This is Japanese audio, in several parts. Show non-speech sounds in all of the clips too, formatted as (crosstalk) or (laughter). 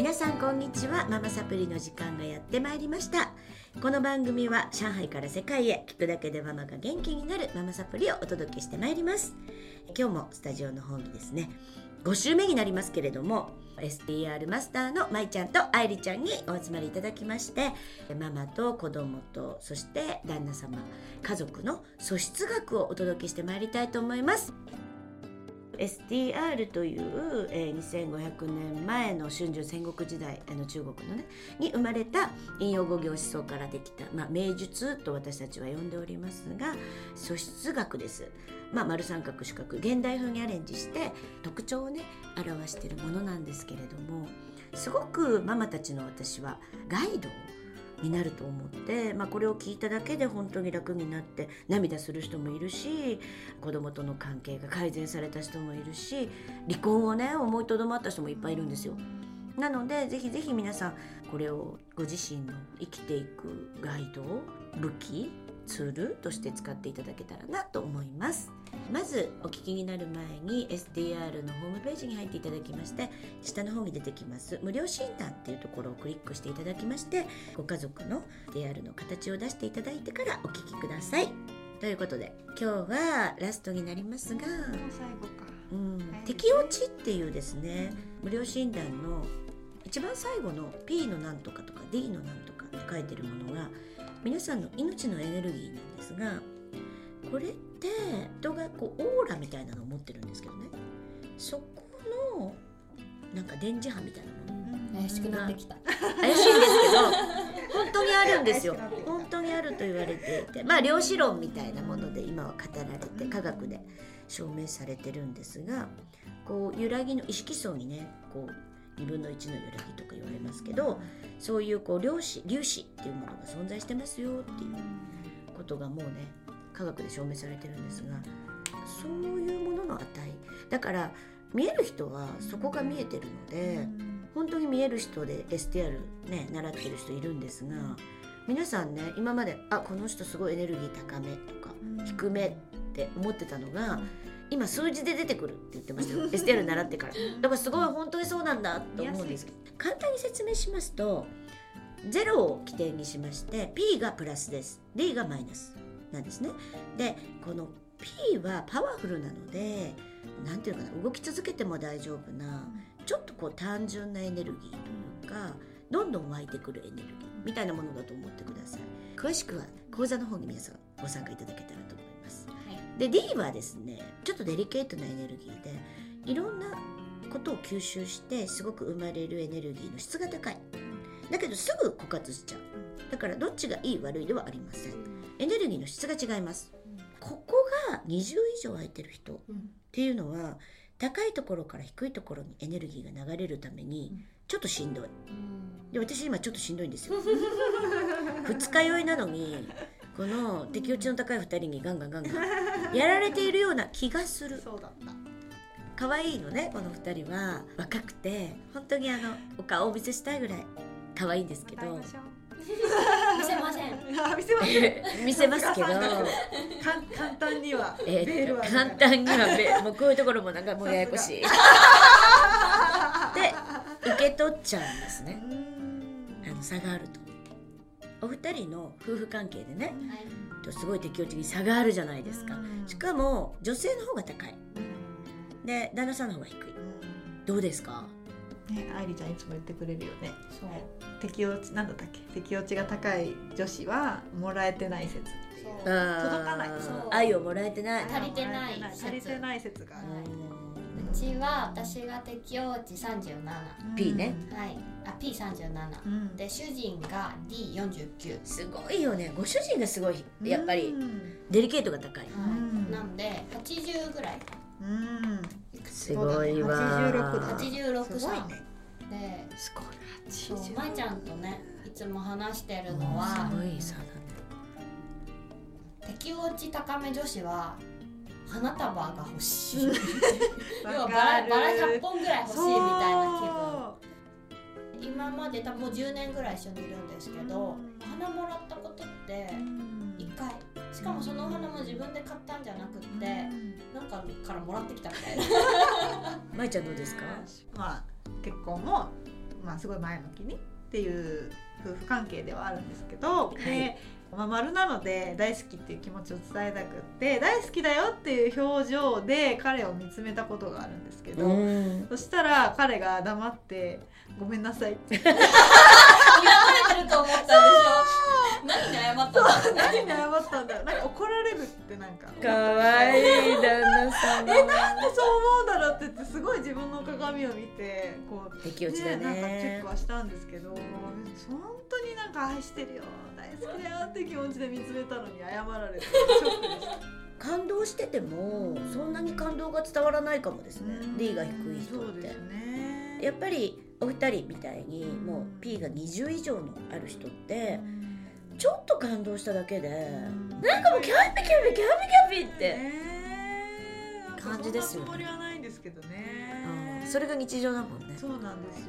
皆さんこんにちは。ママサプリの時間がやってまいりました。この番組は上海から世界へ聞くだけでママが元気になるママサプリをお届けしてまいります。今日もスタジオの方にですね。5週目になりますけれども SDR マスターのまいちゃんと愛梨ちゃんにお集まりいただきましてママと子供とそして旦那様家族の素質学をお届けしてまいりたいと思います。SDR という、えー2500年前の春秋戦国時代あの中国のねに生まれた陰陽五行思想からできた、まあ、名術と私たちは呼んでおりますが素質学です。まあ、丸三角四角現代風にアレンジして特徴をね表しているものなんですけれどもすごくママたちの私はガイドになると思って、まあ、これを聞いただけで本当に楽になって涙する人もいるし子供との関係が改善された人もいるし離婚をね思いとどまった人もいっぱいいるんですよ。なのでぜひぜひ皆さんこれをご自身の生きていくガイド武器ツールとして使っていただけたらなと思いますまずお聞きになる前に SDR のホームページに入っていただきまして下の方に出てきます無料診断っていうところをクリックしていただきましてご家族の SDR の形を出していただいてからお聞きください。ということで今日はラストになりますが最後か。うんはい適応値っていうですね無料診断の一番最後の P のなんとかとか D のなんとかって書いてるものが皆さんの命のエネルギーなんですがこれって人がこうオーラみたいなのを持ってるんですけどね。そこのなんか電磁波みたいなもの。怪しくなってきた。怪しいんですけど (laughs) 本当にあるんですよ。本当にあると言われていてまあ量子論みたいなもので今は語られて科学で証明されてるんですがこう揺らぎの意識層にねこう2分の1の揺らぎとか言われますけどそういうこう量子粒子っていうものが存在してますよっていうことがもうね科学で証明されてるんですがそういうものの値。だから見える人はそこが見えてるので。本当に見える人で STR ね習ってる人いるんですが皆さんね今まであこの人すごいエネルギー高めとか低めって思ってたのが今数字で出てくるって言ってましたよ。(laughs) STR 習ってから。だからすごい本当にそうなんだと思うんです。けど簡単に説明しますと0を起点にしまして P がプラスです。D がマイナスなんですね。でこの P はパワフルなのでなんていうのかな動き続けても大丈夫なちょっとこう単純なエネルギーというかどんどん湧いてくるエネルギーみたいなものだと思ってください。詳しくは講座の方に皆さんご参加いただけたらと思います。で D はですねちょっとデリケートなエネルギーでいろんなことを吸収してすごく生まれるエネルギーの質が高い。だけどすぐ枯渇しちゃう。だからどっちがいい悪いではありませんエネルギーの質が違います。ここが20以上空いてる人っていうのは高いところから低いところにエネルギーが流れるためにちょっとしんどい。で私今ちょっとしんどいんですよ。(laughs) 二日酔いなのにこの敵討ちの高い2人にガンガンガンガンやられているような気がする。そうだった。可愛いのねこの2人は。若くて本当にあのお顔をお見せしたいぐらい可愛いんですけど見せません。あ (laughs) 見せますけど、簡単にはえベールはーと簡単にはべもうこういうところもなんかもうややこしい。で受け取っちゃうんですね。あの差があるとお二人の夫婦関係でねとすごい適応値に差があるじゃないですか。しかも女性の方が高い。で旦那さんの方が低い。どうですか？ね愛梨ちゃんいつも言ってくれるよね。そう。適応値なんだったっけ？適応値が高い女子はもらえてない説。そう。届かない。そう。愛をもらえてない。足りてない説。足りてない説がある。うちは私が適応値三十七。は P ね。い。あ P 三十七。うん。で主人が D 四十九。すごいよね。ご主人がすごいやっぱり。うん。デリケートが高い。はい。なんで八十ぐらい。うんすごいわ。86だ八十六歳。ですごいそう80まいちゃんとねいつも話してるのすはごい差だね。適応値高め女子は花束が欲しい。(laughs) 要はわバラバラ100本ぐらい欲しいみたいな気分。そ今まで多分もう10年ぐらい一緒にいるんですけど、うん。お花もらったことって1回しかもそのお花も自分で買ったんじゃなくって、なんかからもらってきたみたいな。(laughs) まいちゃんどうですか？まあ結婚もまあ、すごい前向きにっていう夫婦関係ではあるんですけど、い。で、まあ、丸なので大好きっていう気持ちを伝えたくって大好きだよっていう表情で彼を見つめたことがあるんですけど、うん。そしたら彼が黙って「ごめんなさい」って。嫌われてると思ったんでしょ何に謝った何に謝ったんだろう。なんか怒られるってなんか。かわいい旦那さんえなんでそう思うんだろうって言ってすごい自分の鏡を見てこう敵落ちだなんかチェッねクはしたんですけど本当になんか愛してるよ大好きだよって気持ちで見つめたのに謝られて (laughs) ショックでした。感動しててもそんなに感動が伝わらないかもですね。D が低い人って。ね。やっぱりお二人みたいにもう P が20以上のある人ってちょっと感動しただけで。なんかもうキャピキャピキャピキャピって、感じですよね。そんなつもりはないんですけどね。うん。それが日常だもんね。そうなんですよ。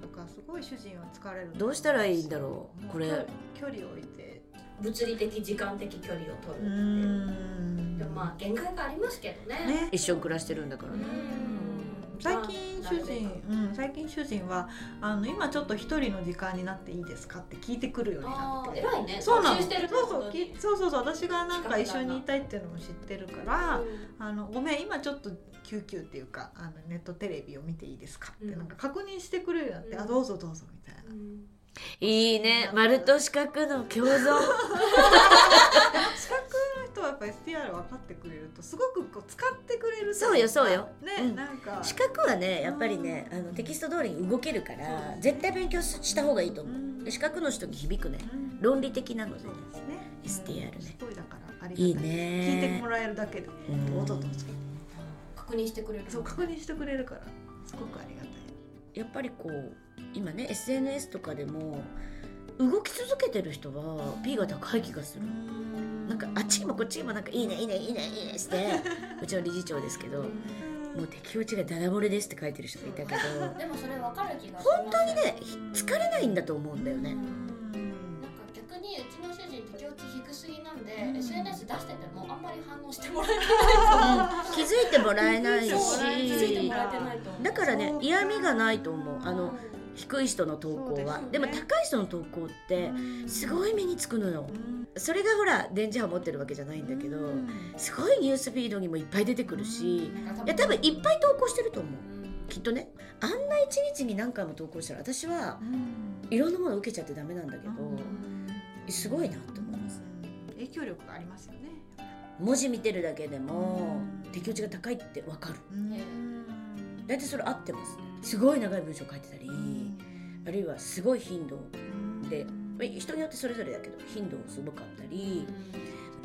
だからすごい主人は疲れるどうしたらいいんだろうもこれ。距離を置いて。物理的時間的距離を取るってでもまあ限界がありますけどね。ね。一緒に暮らしてるんだからね最近主人、うん、最近主人はあの今ちょっと一人の時間になっていいですかって聞いてくるようになあってー偉いね。そうなの集中してるそうそうそうそうそう私がなんか一緒にいたいっていうのも知ってるから、うん。あのごめん今ちょっと救急っていうかあのネットテレビを見ていいですかってうん。なんか確認してくれるようになって、うん。あどうぞどうぞみたいな、うん。いいね。丸と四角の共存。資格の人はやっぱ STR 分かってくれるとすごくこう使ってくれるそうよそうよ。ね、うん。なんか。四角はねやっぱりねあのテキスト通りに動けるから絶対勉強した方がいいと思う。で四角の人に響くね。うん。論理的なのでね。ですね。STR ね。うん。すごいだからありがたい。いいね。聞いてもらえるだけで。うん。どうぞどうぞ確認してくれる。そう確認してくれるからすごくありがたい。やっぱりこう今ね SNS とかでも動き続けてる人は P が高い気がする。なんかあっちにもこっちにもなんかいいねいいねいいねいいねして (laughs) うちの理事長ですけどもう敵落ちがダダ漏れですって書いてる人がいたけどでもそれ分かる気がす本当にね疲れないんだと思うんだよね。なんか逆にうちの主人敵落ち低すぎなんで、うん。SNS 出しててもあんまり反応してもらえない気づいてもらえないそう気づいてしもらえてないと思う。だからね嫌味がないと思う。あの低い人の投稿は。でね。でも高い人の投稿ってすごい目につくのよ。それがほら電磁波持ってるわけじゃないんだけどすごいニュースフィードにもいっぱい出てくるしいや多分いっぱい投稿してると思う。きっとね。あんな一日に何回も投稿したら私はいろんなもの受けちゃってダメなんだけどすごいなと思います。影響力がありますよね。文字見てるだけでも適応値が高いってわかる。大体それ合ってますすごい長い文章書いてたりあるいはすごい頻度でまあ人によってそれぞれだけど頻度すごかったり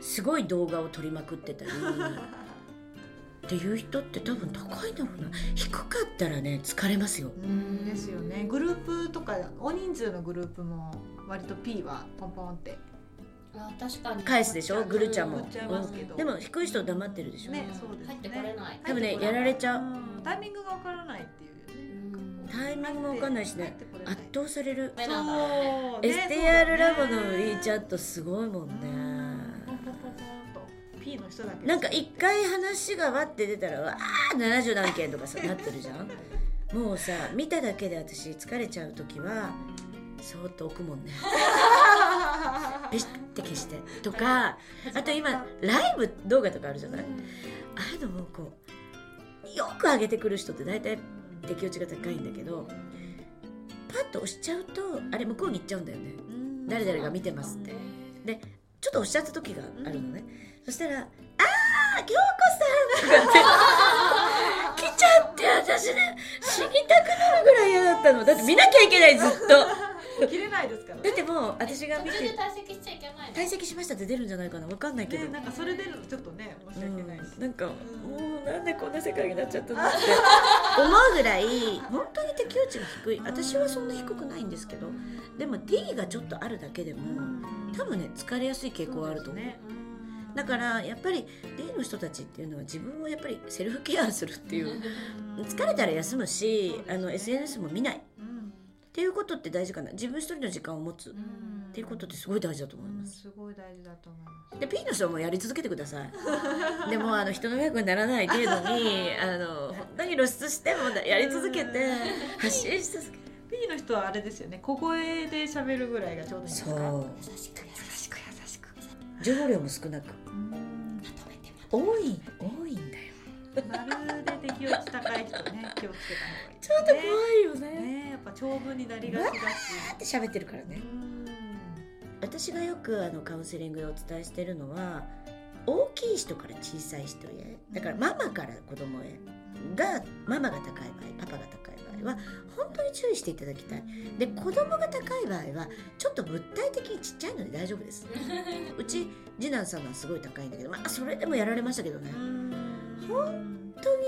すごい動画を撮りまくってたり (laughs) っていう人って多分高いんだろうな。低かったらね疲れますよ。うんですよね。グループとか大人数のグループも割と P はポンポンって。あ確かに。返すでしょ？グルちゃんも。送っちゃいますけど。うん。でも低い人黙ってるでしょ、ねそうですね。入ってこれない。多分ねやられちゃう。うん。タイミングがわからないっていう。ねタイミングもわかんないしね。圧倒される。そう。ね STR ラボのそうだね。WeChat チャットすごいもんね。なんか一回話がわって出たらわあ70何件とかさなってるじゃん。(laughs) もうさ見ただけで私疲れちゃう時はそーっと置くもんね。(laughs) ピシッて消してとかあと今ライブ動画とかあるじゃない。ああいうのもこうよく上げてくる人って大体適応値が高いんだけどパッと押しちゃうとあれ向こうに行っちゃうんだよね。誰々が見てますって。ちょっと押しちゃった時があるのね、そしたら「あー京子さん!」とかって。来ちゃって私ね死にたくなるぐらい嫌だったの。だって見なきゃいけないずっと。切れないですからだってもう私が見途中でて退席しちゃいけないの。退席しましたって出るんじゃないかな。わかんないけど、ねなんかそれ出るのちょっとね申し訳ないしうん、なんかもうなんでこんな世界になっちゃったのって思うぐらい本当に適応値が低い。私はそんな低くないんですけどでも D がちょっとあるだけでも多分ね疲れやすい傾向はあると思う。ね。だからやっぱり D の人たちっていうのは自分をやっぱりセルフケアするっていう。疲れたら休むしあの SNS も見ないっていうことって大事かな。自分一人の時間を持つっていうことってすごい大事だと思います。すごい大事だと思います。で P の人はもうやり続けてください。(laughs) でもあの人の迷惑にならない程度に (laughs) あの本当に露出してもやり続けて発信し続け P の人はあれですよね。小声で喋るぐらいがちょうどいいんですか？そう。優しく優優しく優しく。情報量も少なく。うん。まとめて多い多いまるで適応値高い人ね気をつけた方がいい、ね、ちょっと怖いよね。ねやっぱ長文になりがちだし。って喋ってるからね。うん。私がよくあのカウンセリングでお伝えしてるのは大きい人から小さい人へだからママから子供へがママが高い場合パパが高い場合は本当に注意していただきたい。で子供が高い場合はちょっと物体的にちっちゃいので大丈夫です。(laughs) うち次男さんはすごい高いんだけどまあそれでもやられましたけどね。うん本当に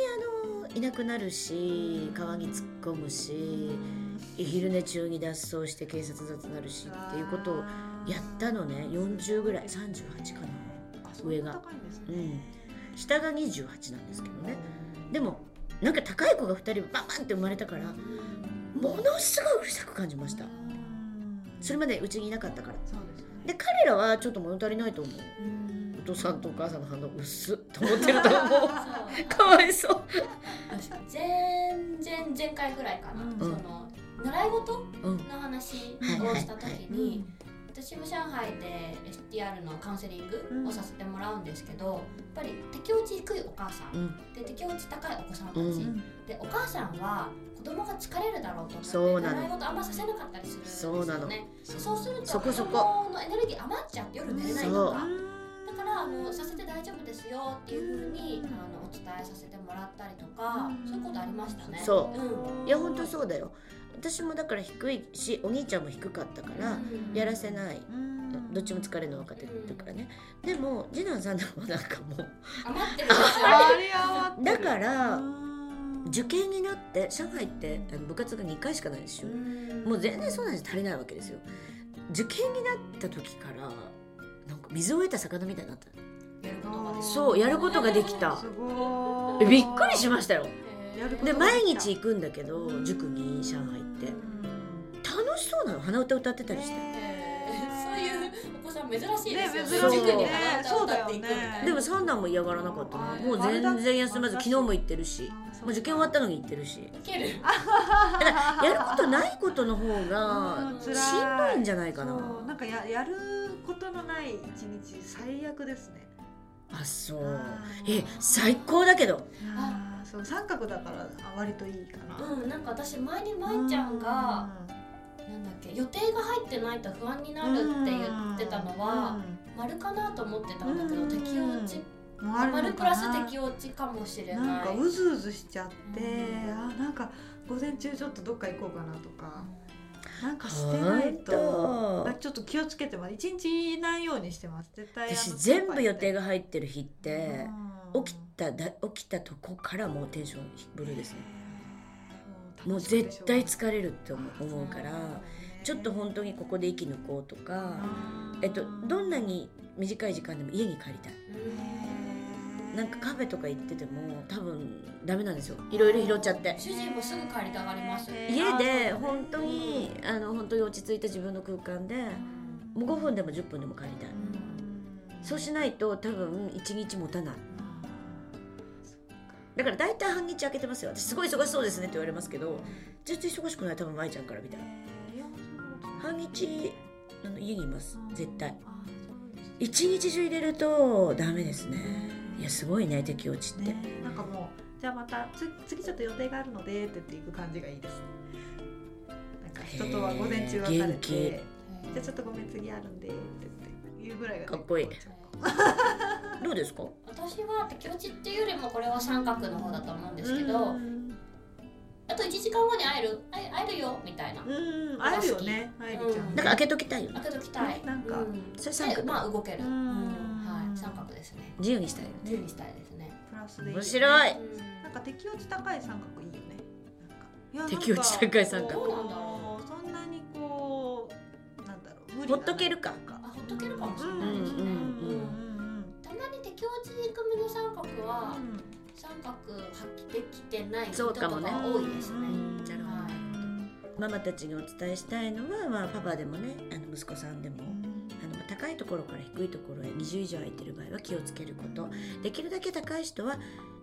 あのいなくなるし川に突っ込むし昼寝中に脱走して警察沙汰になるしっていうことをやったのね。40ぐらい38かな。上が。うん。下が28なんですけどね。でもなんか高い子が2人バンバンって生まれたからものすごいうるさく感じました。それまでうちにいなかったから。で彼らはちょっと物足りないと思う。お父さんとお母さんの反応薄っと思ってると思う。かわいそう。全然前回ぐらいかな、うん。その習い事うん。の話はいをした時に、私も上海で STR のカウンセリングをさせてもらうんですけど、やっぱり適応値低いお母さん、うん。で適応値高いお子さんたち、うん。でお母さんは子供が疲れるだろうと思って習い事あんまさせなかったりするんですよね。そうなの。でそうすると子そこそこ。供のエネルギー余っちゃって夜寝れないとかあのさせて大丈夫ですよっていうふうにあのお伝えさせてもらったりとか、うん。そういうことありましたね。そう。うん。いや本当そうだよ。私もだから低いしお兄ちゃんも低かったからやらせない。どっちも疲れるの分かってるからね。でも次男さんでもなんかもう余ってるだ (laughs) る。からうん。受験になって上海ってあの部活が2回しかないでしょ。うん。もう全然そうなんです足りないわけですよ。受験になった時からなんか水を得た魚みたいになった。やることができるそうやることができた。すごい。えびっくりしましたよ。で毎日行くんだけど塾に上海って。楽しそうなの？鼻歌歌ってたりして。(laughs) そういうお子さん珍しいですよね。塾に鼻歌を歌っていくみたいな。そうだよね。でも三男も嫌がらなかったな。もう全然休まず昨日も行ってるし。もう受験終わったのに行ってるし。いける。(laughs) やることないことの方がしんどいんじゃないかな。なんかややることのない一日最悪ですねあそうあえ最高だけどあそう三角だからあ割といいかなうんなんか私前に舞ちゃんがなんだっけ予定が入ってないと不安になるって言ってたのは丸かなと思ってたんだけど適応値丸プラス適応値かもしれないなんかうずうずしちゃって、うんあなんか午前中ちょっとどっか行こうかなとか、なんかしてないと。ちょっと気をつけてます。一日いないようにしてます。絶対私全部予定がが入ってる日って起きただ起きたとこからもうテンションブルーですね。もう絶対疲れるって思う思うからちょっと本当にここで息抜こうとか、えっと、どんなに短い時間でも家に帰りたいなんかカフェとか行ってても多分ダメなんですよ。いろいろ拾っちゃって。主人もすぐ帰りたがります家で本当にあの本当に落ち着いた自分の空間でもう5分でも10分でも帰りたい。そうしないと多分1日持たない。だから大体半日空けてますよ。私すごい忙しそうですねって言われますけど全然忙しくない多分舞ちゃんから見たら。半日あの家にいます。絶対。一日中入れるとダメですねいやすごいね適応値って、ね、なんかもうじゃあまたつ次ちょっと予定があるのでって言っていく感じがいいです。なんか人とは午前中別れ元気。てじゃあちょっとごめん次あるんでって言って言うぐらいがかっこいい。どうですか？私は適応値っていうよりもこれは三角の方だと思うんですけど、うん。あと1時間後に会える会え会えるよみたいな。うん会えるよね会えるちゃん。うん。なんか開けときたいよね。開けときたい。なんか。うん。それ三角。でまあ動ける、ううん三角ですね。自由にしたいよ自由にしたいですね。プラスで面白い。うん。なんか適応値高い三角いいよね。なんか。適応値高い三角。どうなんだ。ろそんなにこうなんだろうほっとけるか。あほっとけるかもしれうんない。ですね、うんうんうんうん。たまに適応値低めの三角は三角発揮できてない人とかそうかもね。多いですね、ママたちにお伝えしたいのは、まあ、パパでもねあの息子さんでも、高いところから低いところへ20以上空いてる場合は気をつけること。できるだけ高い人は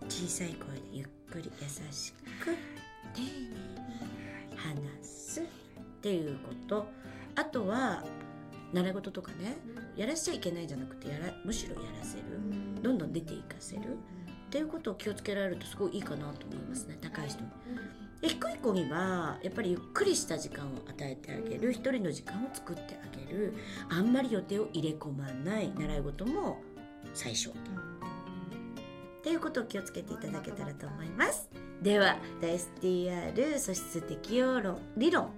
小さい声でゆっくり優しく丁寧に。話すっていうこと。あとは習い事とかねやらしちゃいけないじゃなくてやらむしろやらせる。どんどん出ていかせる。っていうことを気をつけられるとすごいいいかなと思いますね高い人。に。で低い子にはやっぱりゆっくりした時間を与えてあげる。一人の時間を作ってるあんまり予定を入れ込まない習い事も最小っていうことを気をつけていただけたらと思います。では STR 素質適応論理論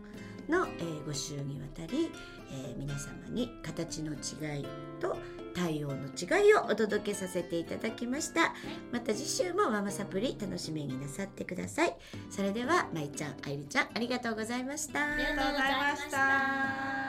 の、えー、5週にわたり、えー、皆様に形の違いと対応の違いをお届けさせていただきました。また次週もママサプリ楽しみになさってください。それではまいちゃんあゆりちゃんありがとうございました。ありがとうございました。